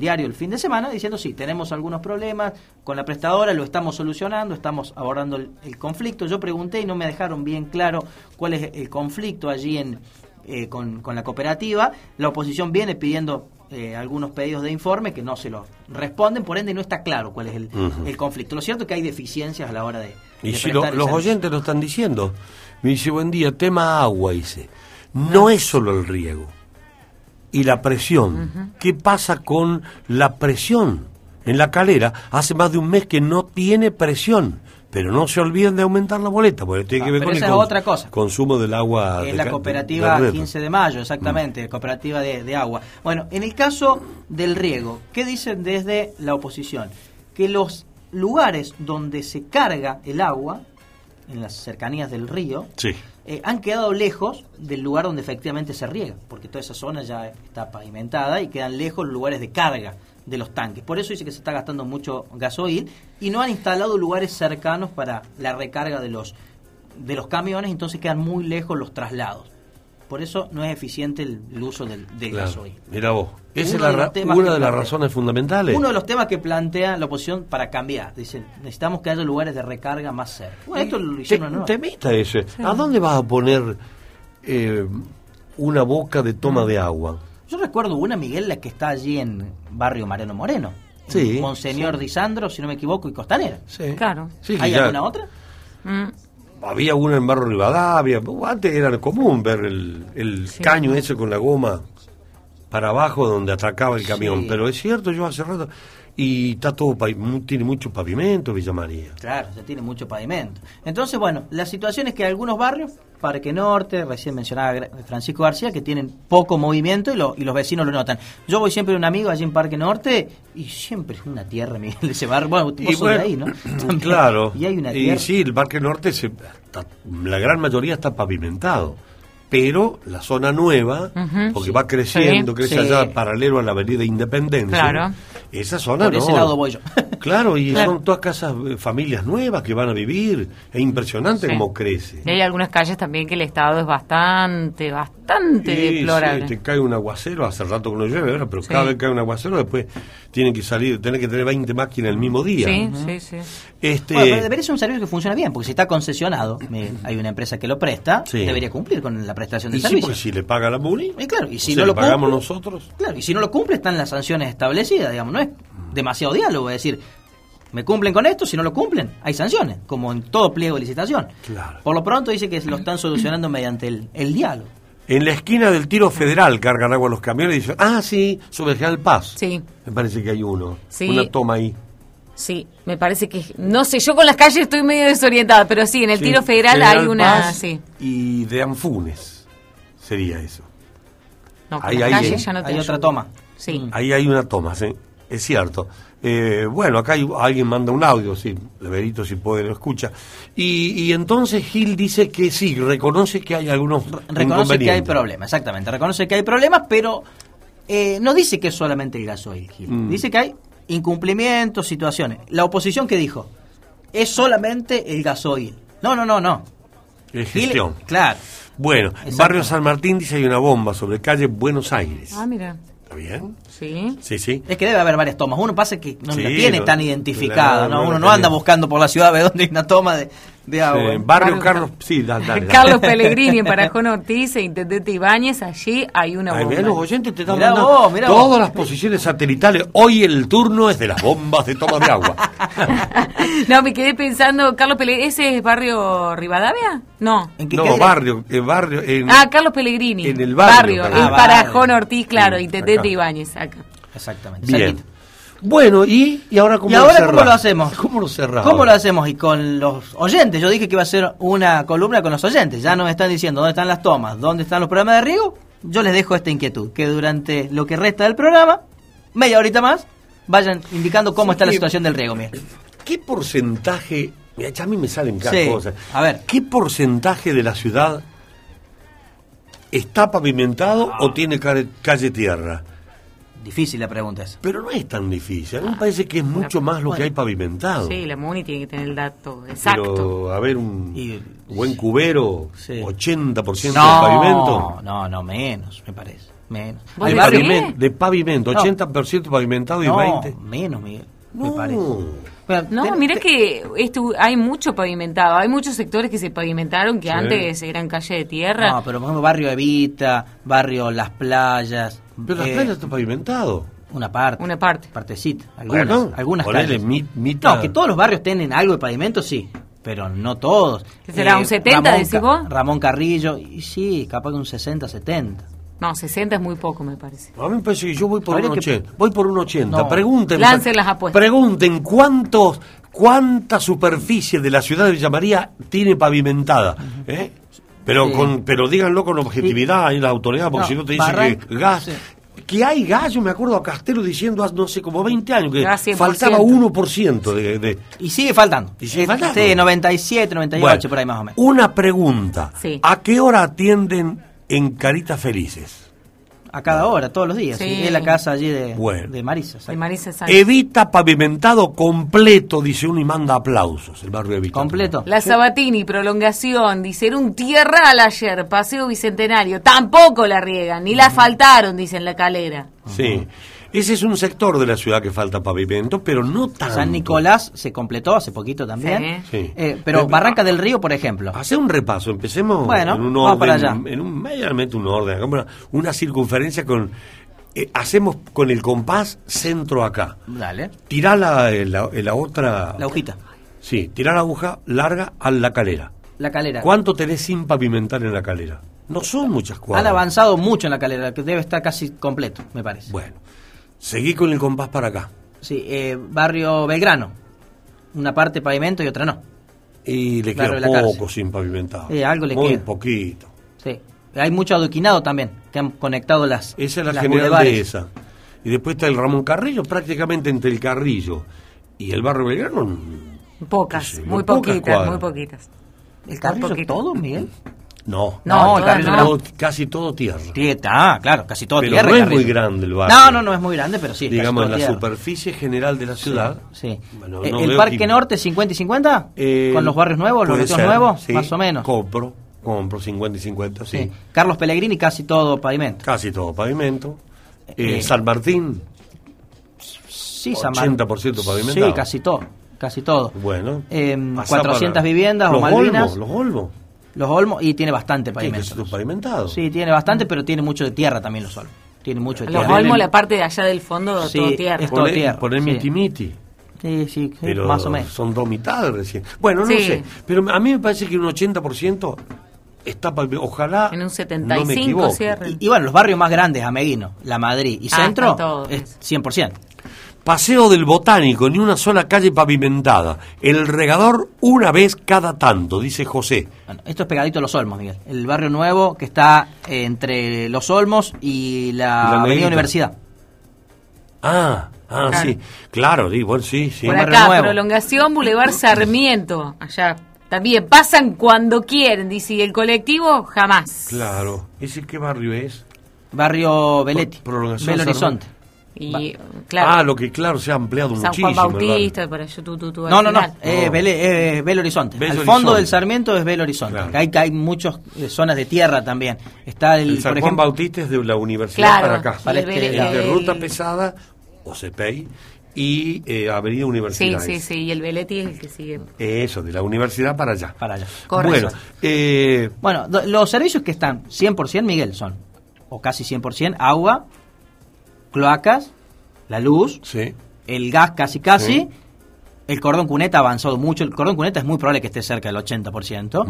diario el fin de semana, diciendo, sí, tenemos algunos problemas con la prestadora, lo estamos solucionando, estamos abordando el, conflicto. Yo pregunté y no me dejaron bien claro cuál es el conflicto allí en, eh, con, con la cooperativa. La oposición viene pidiendo eh, algunos pedidos de informe que no se los responden, por ende no está claro cuál es el, conflicto. Lo cierto es que hay deficiencias a la hora de... Y si los oyentes lo están diciendo, me dice, buen día, tema agua, dice, no es solo el riego y la presión. ¿Qué pasa con la presión? En la calera hace más de un mes que no tiene presión. Pero no se olviden de aumentar la boleta, porque tiene que ah, ver con el otra cosa. consumo del agua. Es la cooperativa 15 de mayo, exactamente, la cooperativa de, agua. Bueno, en el caso del riego, ¿qué dicen desde la oposición? Que los lugares donde se carga el agua, en las cercanías del río, eh, han quedado lejos del lugar donde efectivamente se riega, porque toda esa zona ya está pavimentada y quedan lejos los lugares de carga de los tanques. Por eso dice que se está gastando mucho gasoil y no han instalado lugares cercanos para la recarga de los, de los camiones, entonces quedan muy lejos los traslados. Por eso no es eficiente el, el uso del, del Claro. gasoil. Mira vos. Esa es la una de las razones fundamentales. Uno de los temas que plantea la oposición para cambiar. Dicen, necesitamos que haya lugares de recarga más cerca. Bueno, esto lo Te, hicieron ¿no? temita ese. ¿A dónde vas a poner eh, una boca de toma de agua? Yo recuerdo una, Miguel, la que está allí en barrio Mariano Moreno. Sí, Monseñor sí. Disandro, si no me equivoco, y Costanera. Sí. Claro. Sí, ¿Hay ya- alguna otra? Mm. Había una en Barrio Rivadavia. Antes era común ver el, el caño ese con la goma para abajo donde atracaba el camión. Sí. Pero es cierto, yo hace rato. Y está todo, tiene mucho pavimento Villa María. Claro, ya tiene mucho pavimento. Entonces, bueno, la situación es que algunos barrios, Parque Norte, recién mencionaba Francisco García, que tienen poco movimiento y, lo- y los vecinos lo notan. Yo voy siempre a un amigo allí en Parque Norte y siempre es una tierra, Miguel, ese barrio. Bueno, vos Y sos bueno, de ahí, ¿no? [CLEARS THROAT] También. Claro. Y hay una Y tierra. sí, el Parque Norte, se, está- la gran mayoría está pavimentado. Pero la zona nueva, porque va creciendo, Sí. crece Sí. allá paralelo a la Avenida Independencia. Claro. Esa zona Por no. ese lado voy yo. Claro, y Claro. son todas casas, eh, familias nuevas que van a vivir. Es impresionante Sí. cómo crece. Y hay algunas calles también que el estado es bastante, bastante Sí, deplorable. sí, te cae un aguacero, hace rato que no llueve, ahora, pero Sí. cada vez que cae un aguacero, después tienen que salir, tienen que tener 20 máquinas el mismo día. Sí, sí, sí. Este, Bueno, pero debería ser un servicio que funcione bien, porque si está concesionado, Miguel, hay una empresa que lo presta, Sí. debería cumplir con la prestación del y sí, servicio. porque si le paga la MUNI, Y claro, y si no lo pagamos cumple, nosotros. Claro, y si no lo cumple están las sanciones establecidas, digamos, no es demasiado diálogo, es decir, me cumplen con esto, si no lo cumplen, hay sanciones, como en todo pliego de licitación. Claro. Por lo pronto dice que lo están solucionando mediante el, el diálogo. En la esquina del tiro federal cargan agua los camiones y dicen, ah, sí, sobre General Paz. Sí. Me parece que hay uno. Sí. Una toma ahí. Sí, me parece que, no sé, yo con las calles estoy medio desorientada, pero sí, en el Sí, tiro federal General hay una, Paz sí. Y de Anfunes sería eso. No, con Ahí, las calles ya no te Hay otra toma. Sí. Ahí hay una toma, sí. Es cierto. Eh, bueno, acá hay- alguien manda un audio, sí, Leverito si puede lo escucha. Y, y entonces Gil dice que sí, reconoce que hay algunos Reconoce que hay problemas, exactamente, reconoce que hay problemas, pero eh, no dice que es solamente el gasoil, Gil. Mm. dice que hay incumplimientos, situaciones. La oposición que dijo, es solamente el gasoil. No, no, no, no. Es Gil- gestión. claro. Bueno. Barrio San Martín dice hay una bomba sobre calle Buenos Aires. Ah, mira. ¿Está bien? Sí. Sí, sí. Es que debe haber varias tomas. Uno pasa que no Sí, la tiene tan identificada, ¿no? no Uno no anda buscando por la ciudad a ver dónde hay una toma de, de agua. Sí, barrio Carlos, sí, da- dale, dale. Carlos [LAUGHS] Pellegrini en Parajón Ortiz e Intendente Ibáñez, allí hay una Ay, bomba. mirá, los oyentes te están Mirá vos, mirá todas vos. las posiciones satelitales. Hoy el turno es de las bombas de toma de agua. [LAUGHS] No, me quedé pensando, Carlos Pellegrini, ¿ese es barrio Rivadavia? No. ¿En qué no, calle? barrio, eh, barrio. En, Ah, Carlos Pellegrini. En el barrio, en Carlos. Ah, Parajón barrio. Ortiz, claro, Sí, Intendente acá. Ibáñez, acá. Exactamente. Bien. Bueno, ¿y, y ahora cómo ¿Y lo ahora [LAUGHS] cerrás? cómo lo hacemos? ¿Cómo lo cerramos? ¿Cómo lo hacemos? Y con los oyentes. Yo dije que iba a ser una columna con los oyentes. Ya nos están diciendo dónde están las tomas, dónde están los programas de riego. Yo les dejo esta inquietud, que durante lo que resta del programa, media horita más, vayan indicando cómo Sí, está la situación del riego. Mira. ¿Qué porcentaje, mira, ya a mí me salen cada Sí, cosa, a ver. ¿qué porcentaje de la ciudad está pavimentado Ah. o tiene calle, calle tierra? Difícil la pregunta esa. Pero no es tan difícil, a mí me parece que es mucho más lo que hay pavimentado. Sí, la MUNI tiene que tener el dato exacto. Pero, a ver, un Y- buen cubero, Sí. 80% de pavimento. no, no, menos, me parece. Menos. ¿Vos De, pavimento, de pavimento, No. 80% pavimentado y no, 20%. menos, Miguel, me No. parece. Bueno, No, te- mira te- que esto, hay mucho pavimentado. Hay muchos sectores que se pavimentaron que Sí. antes eran calle de tierra. No, pero por ejemplo, barrio Evita, barrio Las Playas. Pero las eh, playas están pavimentadas. Una parte. Una parte. Partecita. Algunas, Bueno, algunas calles. mi- mitad. No, que todos los barrios tienen algo de pavimento, sí. Pero no todos. ¿Que será un 70, Ramón decís vos? Ramón Carrillo, y sí, capaz que un 60, 70. No, 60 es muy poco, me parece. A mí me parece que yo voy por Habría un que- 80. Voy por un 80. No. Pregunten. Lancen las apuestas. Pregunten cuántos, cuánta superficie de la ciudad de Villa María tiene pavimentada. ¿eh? Pero, Sí. con, pero díganlo con objetividad ahí la autoridad, porque No, si no te dicen Barran- que gas. sí. Que hay gas, yo me acuerdo a Castelo diciendo hace, no sé, como 20 años que Gas 100%. faltaba 1% de, de- Y sigue faltando. Y sigue faltando. Sí, 97, 98, Bueno, por ahí más o menos. Una pregunta. Sí. ¿A qué hora atienden en Caritas Felices? A cada hora, todos los días. Sí. sí. Es la casa allí de, Bueno. de Marisa. De Marisa Sánchez. Evita pavimentado completo, dice uno y manda aplausos. El barrio Evita. Completo. La Sabatini, prolongación, dicen un tierral ayer, paseo bicentenario, tampoco la riegan, ni la faltaron, dicen la calera. Sí. Ese es un sector de la ciudad que falta pavimento, pero no tanto. San Nicolás se completó hace poquito también. Sí. Eh, pero Eh, Barranca del Río, por ejemplo. Hace un repaso, empecemos Bueno, en un vamos orden, para allá. en un medianamente un orden, una, una circunferencia con eh, hacemos con el compás centro acá. Dale. Tirá la, la, la otra La hojita. Sí, tirá la aguja larga a la calera. La calera. ¿Cuánto tenés sin pavimentar en la calera? No son muchas Han cuadras. avanzado mucho en la calera, que debe estar casi completo, me parece. Bueno, seguí con el compás para acá. Sí, eh, barrio Belgrano. Una parte pavimento y otra no. Y le queda poco sin pavimentar. Eh, algo le Muy queda. poquito. Sí. Hay mucho adoquinado también, que han conectado las Esa es la las general bulevares. de esa. Y después está el Ramón Carrillo, prácticamente entre el Carrillo y el barrio Belgrano. Pocas, Sí, muy pocas poquitas, muy poquitas. ¿El Carrillo poquito. todo, Miguel? [LAUGHS] No, No, el Carrillo no. todo- casi todo tierra. Tieta, ah, claro, casi todo Pero tierra. no el es muy grande el barrio. No, no, no es muy grande, pero sí. es casi Digamos, en la tierra. superficie general de la ciudad. Sí. Bueno, Eh, no ¿El Parque que- Norte 50 y 50? Eh, ¿Con los barrios nuevos, los ser, nuevos? sí. Más o menos. Compro, compro 50 y 50, sí. Sí. Carlos Pellegrini casi todo pavimento. Casi todo pavimento. Eh, Eh, San Martín, Sí, San Mar- 80% pavimentado. Sí, casi todo. Casi todo. bueno. Eh, Pasá 400 para- viviendas o los Malvinas. Olmos, los Olmos. Los Olmos, y tiene bastante pavimento. pavimentado. Sí, tiene bastante, pero tiene mucho de tierra también los Olmos. Tiene mucho de Los tierra. Olmos, la parte de allá del fondo, Sí, todo tierra. es todo Poner, tierra, poner sí. miti. Sí, sí, Pero más o menos. son dos mitades recién. Bueno, no Sí. sé. Pero a mí me parece que un 80% está pavimentado. Ojalá. En un no me 75 equivoque. cierren. Y, y bueno, los barrios más grandes, Ameguino, La Madrid y Ah, Centro, es 100%. Paseo del Botánico, ni una sola calle pavimentada. El regador una vez cada tanto, dice José. Bueno, esto es pegadito a Los Olmos, Miguel. El barrio nuevo que está eh, entre Los Olmos y la, la Avenida Negrita. Universidad. Ah, ah, Claro. sí. Claro, sí, bueno, sí, sí. Por barrio acá, nuevo. prolongación, Boulevard Sarmiento, allá. También pasan cuando quieren, dice, y el colectivo jamás. Claro. ¿Ese qué barrio es? Barrio Beletti, Prolongación Belo Horizonte. Y, claro, Ah, lo que claro se ha ampliado San muchísimo. Juan el barrio. Bautista, para allá, tú, tú, tú, al No, no, no, final. eh, No. Bele- eh, Belo Horizonte. Belo Al fondo Horizonte. del Sarmiento es Belo Horizonte. Claro. Acá hay, hay muchas eh, zonas de tierra también. Está el, El San por Juan ejemplo, Bautista es de la universidad Claro, para acá. y el Para este- de ruta pesada, o CPI, y eh, Avenida Sí, Universidad. sí, sí, y el Beletti es el que sigue. Eso, de la universidad para allá. para allá. Correcto. Bueno, eh, Bueno, los servicios que están 100% Miguel son, o casi 100%, agua, cloacas, la luz, sí. el gas casi casi, Sí. el cordón cuneta ha avanzado mucho, el cordón cuneta es muy probable que esté cerca del 80%,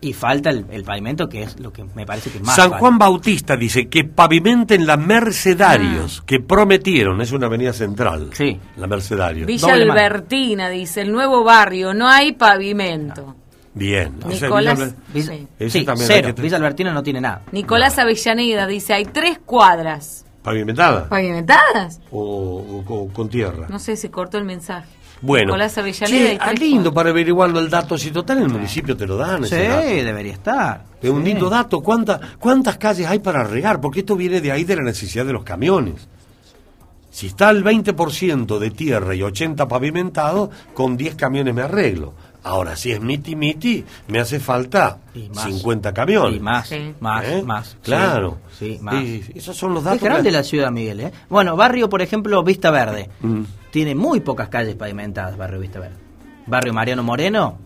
y falta el, el pavimento que es lo que me parece que es más San falta. Juan Bautista dice que pavimenten la Mercedarios, que prometieron, es una avenida central. Sí. La Mercedarios. Villa Doble mano. Albertina, dice, el nuevo barrio, no hay pavimento. Bien. O sea, Nicolás, Villa- Villa- sí. Ese sí, cero. que- Villa Albertina no tiene nada. Nicolás Avellaneda dice, hay tres cuadras. ¿Pavimentada? ¿Pavimentadas? O, o- o con tierra. No sé, se cortó el mensaje. Bueno, Nicolás Avellaneda Che, ah, lindo para averiguarlo el dato. Si total en el municipio te lo dan. Sí, ese dato. debería estar. Es un lindo dato. ¿Cuánta- ¿Cuántas calles hay para regar? Porque esto viene de ahí de la necesidad de los camiones. Si está el 20% de tierra y 80 pavimentado, con 10 camiones me arreglo. Ahora, si es miti miti, me hace falta más. 50 camiones. Y más, Sí. más, ¿Eh? más. Claro. Sí, sí, más. Y esos son los datos. Es grande que- la ciudad, Miguel. ¿eh? Bueno, barrio, por ejemplo, Vista Verde. Mm. Tiene muy pocas calles pavimentadas, barrio Vista Verde. Barrio Mariano Moreno.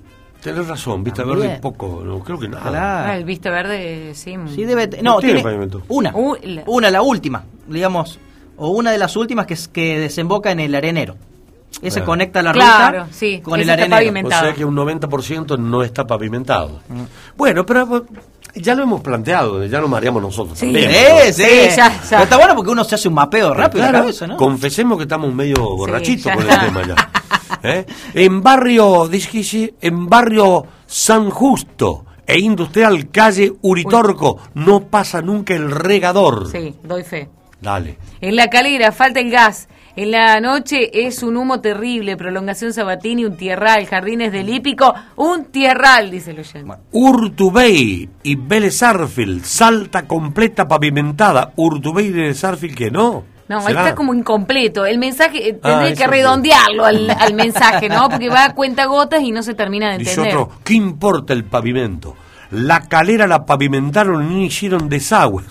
Tenés razón, Vista También. Verde poco, no creo que nada. Claro. Ah, el Vista Verde, sí. Sí, debe. te- No No, tiene tiene, pavimento. una. La- Una, la última, digamos. O una de las últimas que, es- que desemboca en el arenero. Esa Claro. conecta la Claro, ruta sí, con el arenero. O sea que un 90% no está pavimentado. Bueno, pero eh, ya lo hemos planteado, ya nos mareamos nosotros Sí. también. Sí, sí, Sí, ya, ya. Pero está bueno porque uno se hace un mapeo rápido Claro, cabeza, ¿no? Confesemos que estamos medio borrachitos con el tema ya. ¿Eh? En barrio, dice en barrio San Justo e Industrial, calle Uritorco, no pasa nunca el regador. Sí, doy fe. Dale. En la calera falta el gas. En la noche es un humo terrible, prolongación Sabatini, un tierral, jardines del Hípico, un tierral, dice el oyente. Urtubey y Vélez Arfield, salta completa pavimentada. Urtubey y Vélez Arfield que no. No, está como incompleto. El mensaje, eh, Ah, que redondearlo al, [LAUGHS] al mensaje, ¿no? Porque va a cuenta gotas y no se termina de Dice entender. otro, ¿qué importa el pavimento? La calera la pavimentaron y no hicieron desagüe.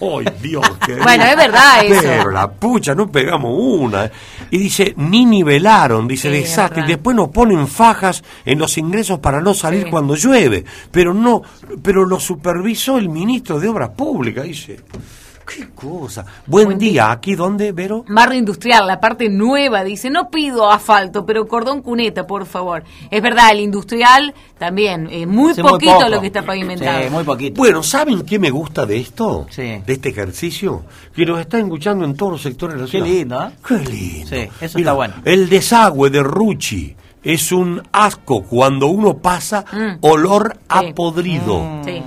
¡Ay, Dios! qué [LAUGHS] Bueno, es verdad eso. Pero la pucha, no pegamos una. Y dice, ni nivelaron, dice, Sí, desastre. Y después nos ponen fajas en los ingresos para no salir cuando llueve. Pero no, pero lo supervisó el ministro de Obras Públicas, dice. ¡Qué cosa! Buen, día, ¿aquí dónde, Vero? Barrio industrial, la parte nueva, dice, no pido asfalto, pero cordón cuneta, por favor. Es verdad, el industrial también, eh, muy Sí, poquito lo que está pavimentado. Sí, muy poquito. Bueno, ¿saben qué me gusta de esto? Sí. De este ejercicio. Que nos está escuchando en todos los sectores de la Qué lindo, ¿eh? Qué lindo. Sí, eso Mira, está bueno. El desagüe de Ruchi es un asco cuando uno pasa Mm. olor a Sí. podrido. Sí.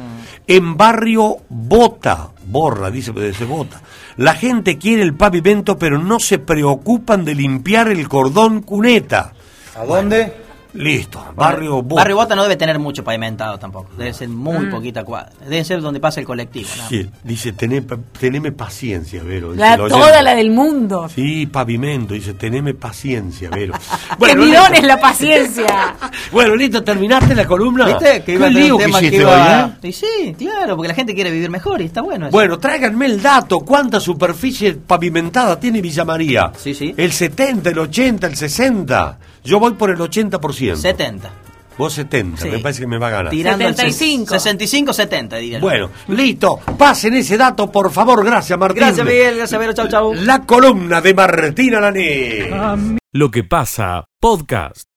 En barrio Bota, borra, dice, pero se bota. La gente quiere el pavimento, pero no se preocupan de limpiar el cordón cuneta. ¿A dónde? Listo, barrio Bota. Barrio Bota no debe tener mucho pavimentado tampoco. Debe ser muy Mm. poquita cuadra. Debe ser donde pasa el colectivo. Sí, dice, "Tené teneme paciencia, Vero. dice La, toda la del mundo. Sí, pavimento, dice, teneme paciencia, Vero. [LAUGHS] [LAUGHS] mirón es la paciencia. [LAUGHS] Bueno, listo, terminaste la columna. ¿Viste? Que iba a Qué tener lío un que tema que hiciste iba... hoy, ¿eh? Y sí, claro, porque la gente quiere vivir mejor y está bueno eso. Bueno, tráiganme el dato. ¿Cuánta superficie pavimentada tiene Villa María? Sí, sí. ¿El 70, el 80, el 60? Yo voy por el 80%. 70. Vos 70, Sí. me parece que me va a ganar. Tirando el 75. 65, 70, diría. yo. Bueno, listo. Pasen ese dato, por favor. Gracias, Martín. Gracias, Miguel. Gracias, Vero. Chau, chau. La columna de Martín Alané. Lo que pasa, podcast.